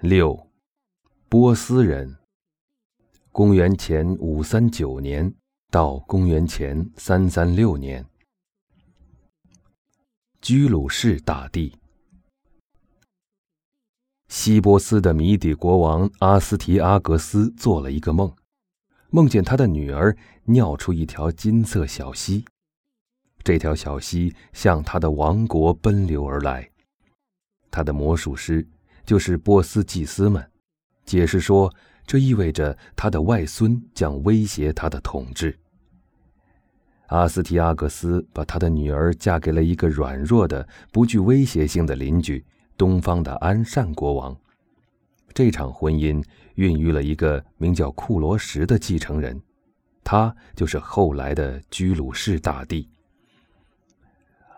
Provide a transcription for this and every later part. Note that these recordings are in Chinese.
六，波斯人。公元前五三九年到公元前三三六年，居鲁士大帝。西波斯的米底国王阿斯提阿格斯做了一个梦，梦见他的女儿尿出一条金色小溪，这条小溪向他的王国奔流而来。他的魔术师。就是波斯祭司们解释说，这意味着他的外孙将威胁他的统治。阿斯提阿格斯把他的女儿嫁给了一个软弱的、不具威胁性的邻居——东方的安善国王。这场婚姻孕育了一个名叫库罗什的继承人，他就是后来的居鲁士大帝。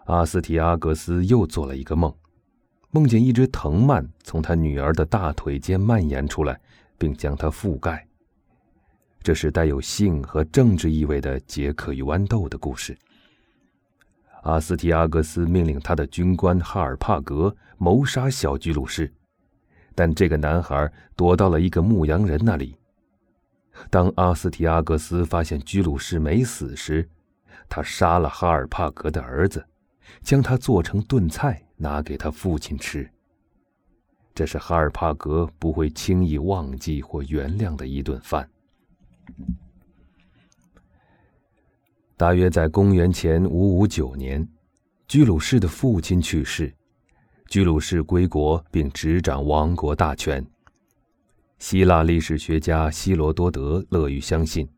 阿斯提阿格斯又做了一个梦。梦见一只藤蔓从他女儿的大腿间蔓延出来，并将她覆盖。这是带有性和政治意味的杰克与豌豆的故事。阿斯提阿格斯命令他的军官哈尔帕格谋杀小居鲁士，但这个男孩躲到了一个牧羊人那里。当阿斯提阿格斯发现居鲁士没死时，他杀了哈尔帕格的儿子，将它做成炖菜。拿给他父亲吃。这是哈尔帕格不会轻易忘记或原谅的一顿饭。大约在公元前五五九年，居鲁士的父亲去世，居鲁士归国并执掌王国大权。希腊历史学家希罗多德乐于相信，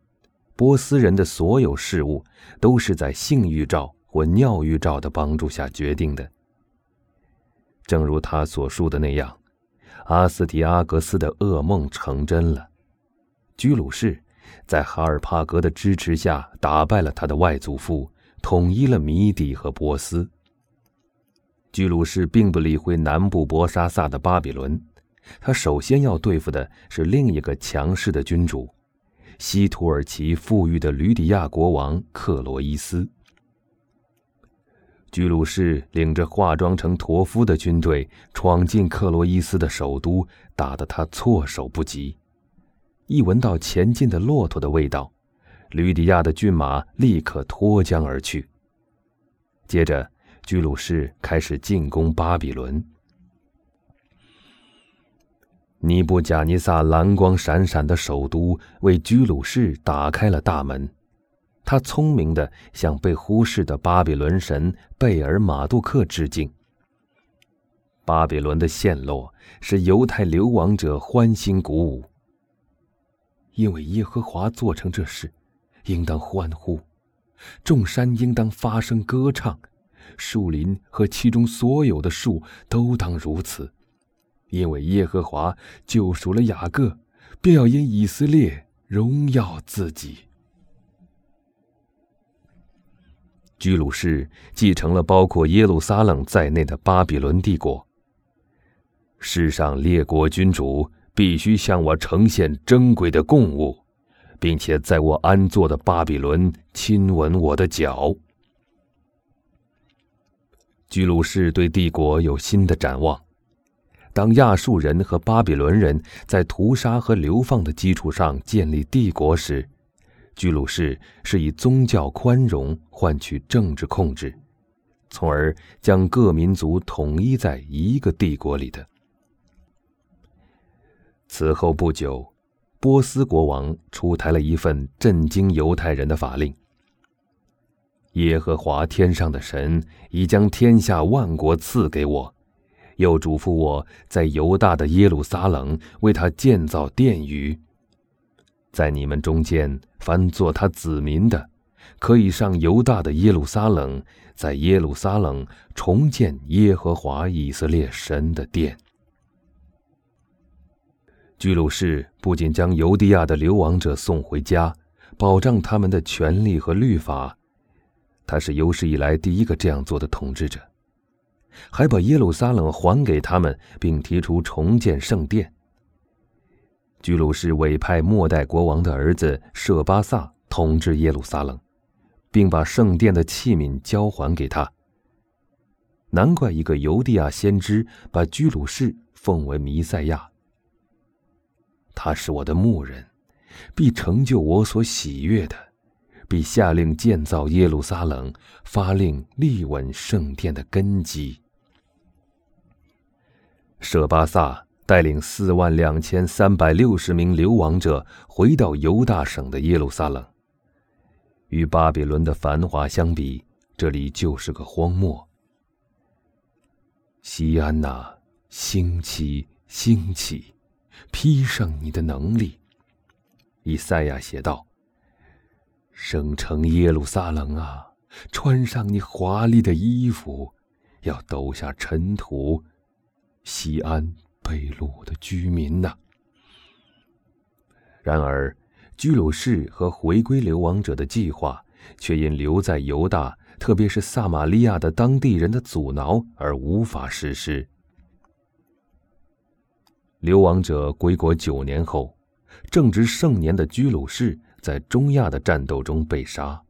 波斯人的所有事物都是在性预兆或尿预兆的帮助下决定的。正如他所述的那样，阿斯提阿格斯的噩梦成真了。居鲁士在哈尔帕格的支持下打败了他的外祖父，统一了米底和波斯。居鲁士并不理会南部博沙萨的巴比伦，他首先要对付的是另一个强势的君主——西土耳其富裕的吕底亚国王克罗伊斯。居鲁士领着化妆成驼夫的军队闯进克罗伊斯的首都，打得他措手不及。一闻到前进的骆驼的味道，吕底亚的骏马立刻脱缰而去。接着，居鲁士开始进攻巴比伦。尼布贾尼撒蓝光闪闪的首都为居鲁士打开了大门。他聪明的向被忽视的巴比伦神贝尔马杜克致敬。巴比伦的陷落使犹太流亡者欢欣鼓舞，因为耶和华做成这事，应当欢呼；众山应当发声歌唱，树林和其中所有的树都当如此，因为耶和华救赎了雅各，便要因以色列荣耀自己。居鲁士继承了包括耶路撒冷在内的巴比伦帝国。世上列国君主必须向我呈现珍贵的贡物，并且在我安坐的巴比伦亲吻我的脚。居鲁士对帝国有新的展望。当亚述人和巴比伦人在屠杀和流放的基础上建立帝国时，居鲁士是以宗教宽容换取政治控制，从而将各民族统一在一个帝国里的。此后不久，波斯国王出台了一份震惊犹太人的法令：耶和华天上的神已将天下万国赐给我，又嘱咐我在犹大的耶路撒冷为他建造殿宇。在你们中间，凡做他子民的，可以上犹大的耶路撒冷，在耶路撒冷重建耶和华以色列神的殿。居鲁士不仅将犹地亚的流亡者送回家，保障他们的权利和律法，他是有史以来第一个这样做的统治者，还把耶路撒冷还给他们，并提出重建圣殿。居鲁士委派末代国王的儿子舍巴萨统治耶路撒冷，并把圣殿的器皿交还给他。难怪一个犹地亚先知把居鲁士奉为弥赛亚，他是我的牧人，必成就我所喜悦的，必下令建造耶路撒冷，发令立稳圣殿的根基。舍巴萨带领四万两千三百六十名流亡者回到犹大省的耶路撒冷。与巴比伦的繁华相比，这里就是个荒漠。西安呐，兴起，兴起，披上你的能力。以赛亚写道：“圣城耶路撒冷啊，穿上你华丽的衣服，要抖下尘土。”西安被掳的居民呐。然而，居鲁士和回归流亡者的计划却因留在犹大，特别是撒玛利亚的当地人的阻挠而无法实施。流亡者归国九年后，正值盛年的居鲁士在中亚的战斗中被杀。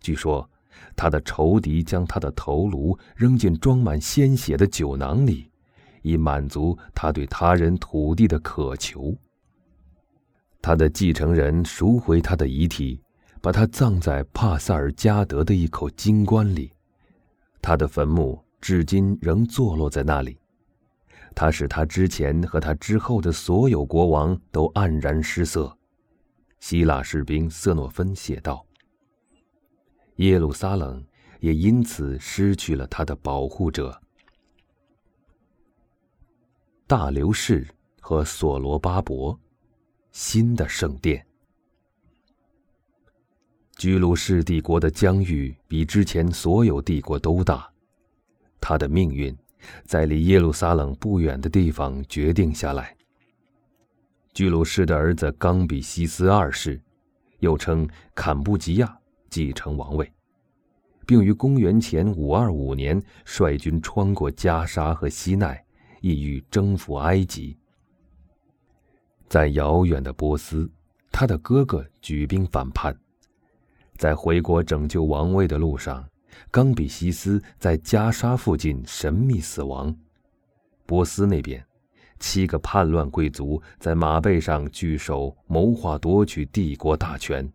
据说，他的仇敌将他的头颅扔进装满鲜血的酒囊里。以满足他对他人土地的渴求。他的继承人赎回他的遗体，把他葬在帕萨尔加德的一口金棺里。他的坟墓至今仍坐落在那里。他使他之前和他之后的所有国王都黯然失色。希腊士兵瑟诺芬写道：“耶路撒冷也因此失去了他的保护者。”大流士和所罗巴伯，新的圣殿。居鲁士帝国的疆域比之前所有帝国都大，他的命运在离耶路撒冷不远的地方决定下来。居鲁士的儿子冈比西斯二世，又称坎布吉亚，继承王位，并于公元前五二五年率军穿过加沙和西奈。意欲征服埃及，在遥远的波斯，他的哥哥举兵反叛，在回国拯救王位的路上，冈比西斯在加沙附近神秘死亡。波斯那边，七个叛乱贵族在马背上聚首，谋划夺取帝国大权。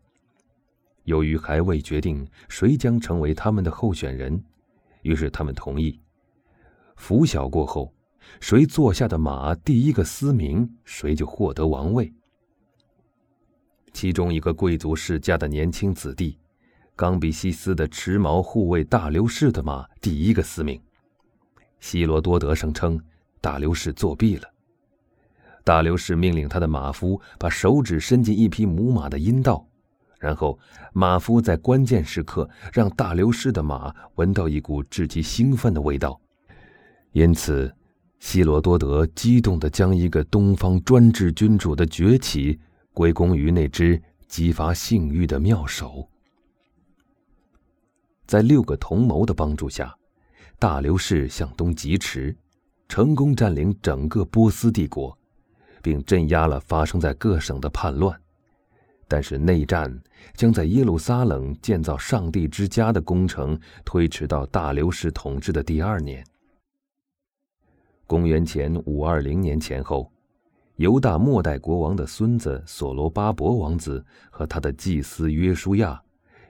由于还未决定谁将成为他们的候选人，于是他们同意，拂晓过后。谁坐下的马第一个嘶鸣，谁就获得王位。其中一个贵族世家的年轻子弟，冈比西斯的持矛护卫大流士的马第一个嘶鸣。希罗多德声称大流士作弊了。大流士命令他的马夫把手指伸进一匹母马的阴道，然后马夫在关键时刻让大流士的马闻到一股至极兴奋的味道，因此。希罗多德激动地将一个东方专制君主的崛起归功于那只激发性欲的妙手。在六个同谋的帮助下，大流士向东疾驰，成功占领整个波斯帝国，并镇压了发生在各省的叛乱。但是，内战将在耶路撒冷建造上帝之家的工程推迟到大流士统治的第二年。公元前五二零年前后，犹大末代国王的孙子所罗巴伯王子和他的祭司约书亚，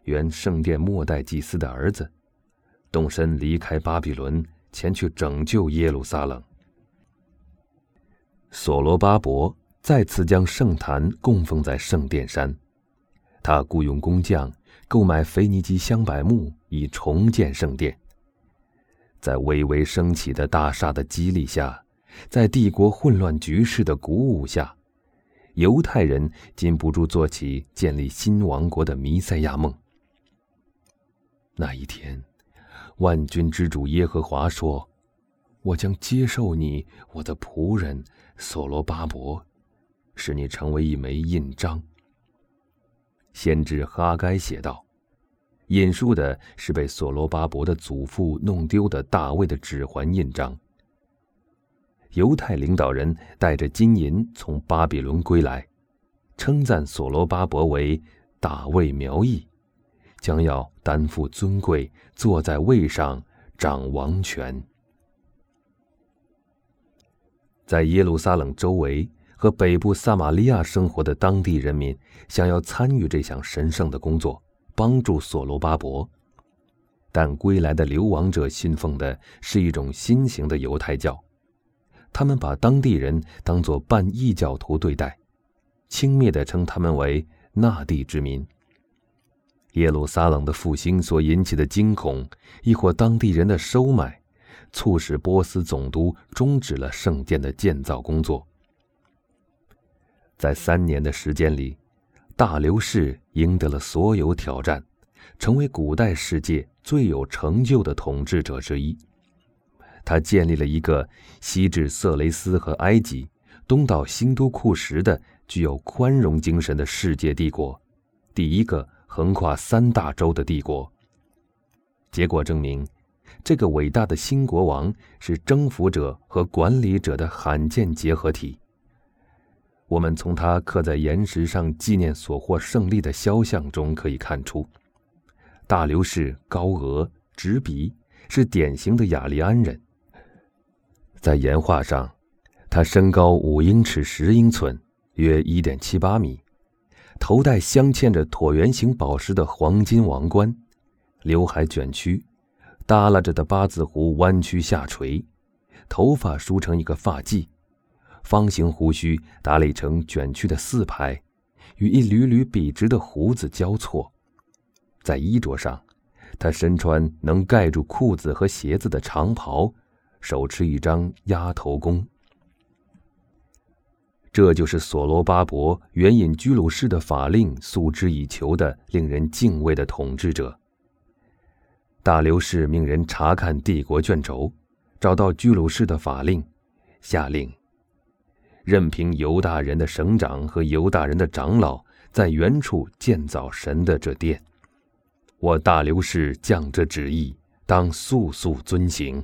原圣殿末代祭司的儿子，动身离开巴比伦，前去拯救耶路撒冷。所罗巴伯再次将圣坛供奉在圣殿山，他雇佣工匠购买腓尼基香柏木，以重建圣殿。在微微升起的大厦的激励下，在帝国混乱局势的鼓舞下，犹太人禁不住做起建立新王国的弥赛亚梦。那一天，万军之主耶和华说：“我将接受你，我的仆人所罗巴伯，使你成为一枚印章。”先知哈该写道。引述的是被所罗巴伯的祖父弄丢的大卫的指环印章。犹太领导人带着金银从巴比伦归来，称赞所罗巴伯为大卫苗裔，将要担负尊贵，坐在位上掌王权。在耶路撒冷周围和北部撒玛利亚生活的当地人民想要参与这项神圣的工作，帮助所罗巴伯。但归来的流亡者信奉的是一种新型的犹太教，他们把当地人当作半异教徒对待，轻蔑地称他们为那地之民。耶路撒冷的复兴所引起的惊恐，亦或当地人的收买，促使波斯总督终止了圣殿的建造工作。在三年的时间里，大流士赢得了所有挑战，成为古代世界最有成就的统治者之一。他建立了一个西至色雷斯和埃及，东到新都库什的具有宽容精神的世界帝国，第一个。横跨三大洲的帝国。结果证明，这个伟大的新国王是征服者和管理者的罕见结合体。我们从他刻在岩石上纪念所获胜利的肖像中可以看出，大流士高额直鼻，是典型的雅利安人。在岩画上，他身高五英尺十英寸，约一点七八米。头戴镶嵌着椭圆形宝石的黄金王冠，刘海卷曲，耷拉着的八字胡弯曲下垂，头发梳成一个发髻，方形胡须打理成卷曲的四排，与一缕缕笔直的胡子交错。在衣着上，他身穿能盖住裤子和鞋子的长袍，手持一张鸭头弓。这就是所罗巴伯援引居鲁士的法令诉之以求的令人敬畏的统治者。大流士命人查看帝国卷轴，找到居鲁士的法令，下令任凭犹大人的省长和犹大人的长老在原处建造神的这殿。我大流士降这旨意，当速速遵行。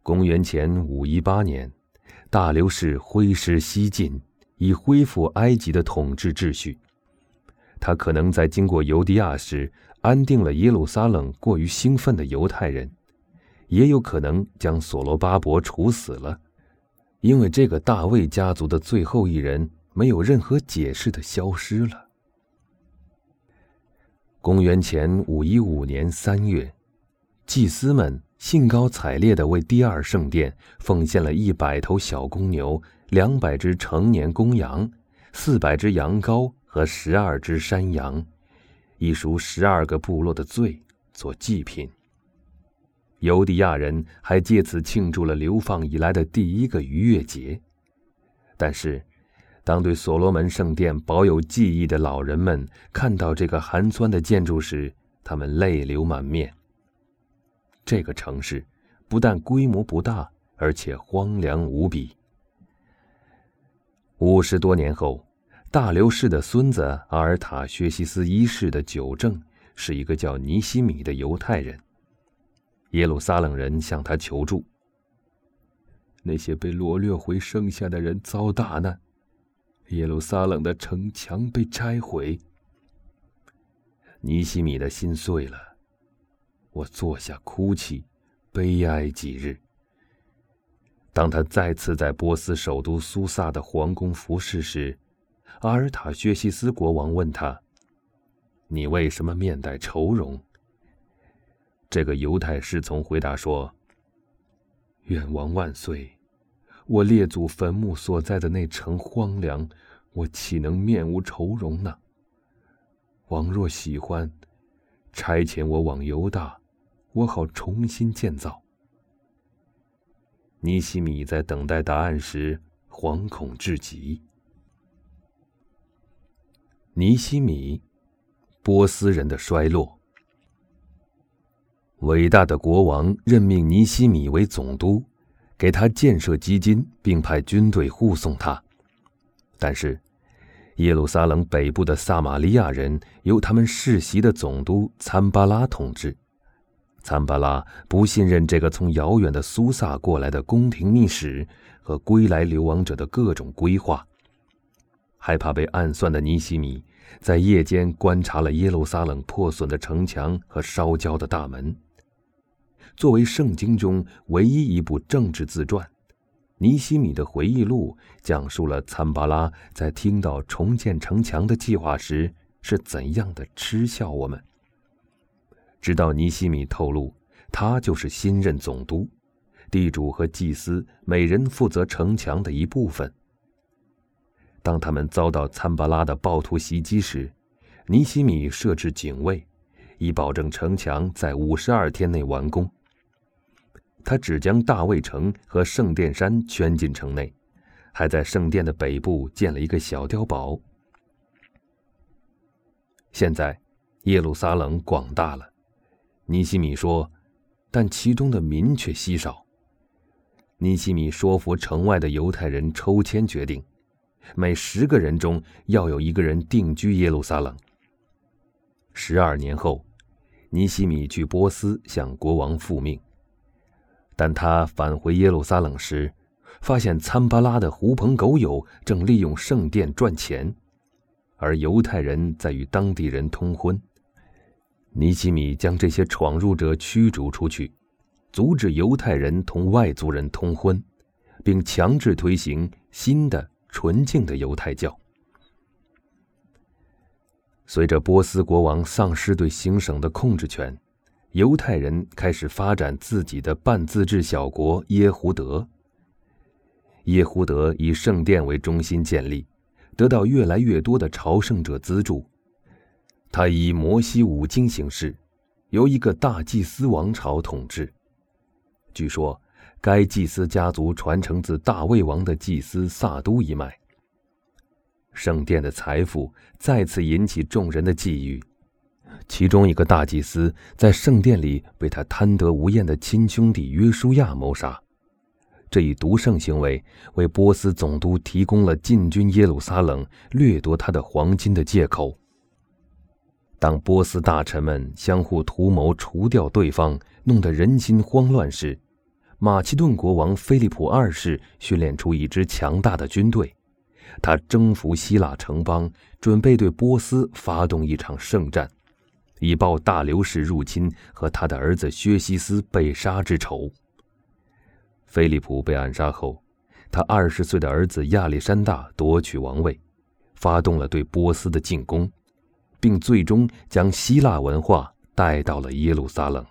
公元前五一八年。大流士挥师西进，以恢复埃及的统治秩序。他可能在经过犹地亚时安定了耶路撒冷过于兴奋的犹太人，也有可能将所罗巴伯处死了，因为这个大卫家族的最后一人没有任何解释的消失了。公元前五一五年三月，祭司们。兴高采烈地为第二圣殿奉献了一百头小公牛、两百只成年公羊、四百只羊羔和十二只山羊，以赎十二个部落的罪做祭品。犹地亚人还借此庆祝了流放以来的第一个逾越节。但是，当对所罗门圣殿保有记忆的老人们看到这个寒酸的建筑时，他们泪流满面。这个城市不但规模不大，而且荒凉无比。五十多年后，大流士的孙子阿尔塔薛西斯一世的九正是一个叫尼西米的犹太人。耶路撒冷人向他求助。那些被掳掠回剩下的人遭大难，耶路撒冷的城墙被拆毁。尼西米的心碎了。我坐下哭泣，悲哀几日。当他再次在波斯首都苏萨的皇宫服侍时，阿尔塔薛西斯国王问他：“你为什么面带愁容？”这个犹太侍从回答说：“愿王万岁！我列祖坟墓所在的那城荒凉，我岂能面无愁容呢？王若喜欢，差遣我往犹大。”我好重新建造。尼西米在等待答案时惶恐至极。尼西米，波斯人的衰落。伟大的国王任命尼西米为总督，给他建设基金，并派军队护送他。但是，耶路撒冷北部的撒玛利亚人由他们世袭的总督参巴拉统治。参巴拉不信任这个从遥远的苏萨过来的宫廷秘史和归来流亡者的各种规划，害怕被暗算的尼西米在夜间观察了耶路撒冷破损的城墙和烧焦的大门。作为圣经中唯一一部政治自传，尼西米的回忆录讲述了参巴拉在听到重建城墙的计划时是怎样的嗤笑我们。直到尼西米透露，他就是新任总督，地主和祭司每人负责城墙的一部分。当他们遭到参巴拉的暴徒袭击时，尼西米设置警卫，以保证城墙在五十二天内完工。他只将大卫城和圣殿山圈进城内，还在圣殿的北部建了一个小碉堡。现在，耶路撒冷广大了，尼西米说，但其中的民却稀少。尼西米说服城外的犹太人抽签决定。每十个人中要有一个人定居耶路撒冷。十二年后，尼西米去波斯向国王复命。但他返回耶路撒冷时，发现参巴拉的狐朋狗友正利用圣殿赚钱，而犹太人在与当地人通婚。尼西米将这些闯入者驱逐出去，阻止犹太人同外族人通婚，并强制推行新的。纯净的犹太教。随着波斯国王丧失对行省的控制权，犹太人开始发展自己的半自治小国耶胡德。耶胡德以圣殿为中心建立，得到越来越多的朝圣者资助。他以摩西五经形式，由一个大祭司王朝统治。据说。该祭司家族传承自大卫王的祭司萨都一脉。圣殿的财富再次引起众人的觊觎，其中一个大祭司在圣殿里被他贪得无厌的亲兄弟约书亚谋杀。这一独圣行为为波斯总督提供了进军耶路撒冷、掠夺他的黄金的借口。当波斯大臣们相互图谋除掉对方，弄得人心慌乱时，马其顿国王菲利普二世训练出一支强大的军队，他征服希腊城邦，准备对波斯发动一场圣战，以报大流士入侵和他的儿子薛西斯被杀之仇。菲利普被暗杀后，他二十岁的儿子亚历山大夺取王位，发动了对波斯的进攻，并最终将希腊文化带到了耶路撒冷。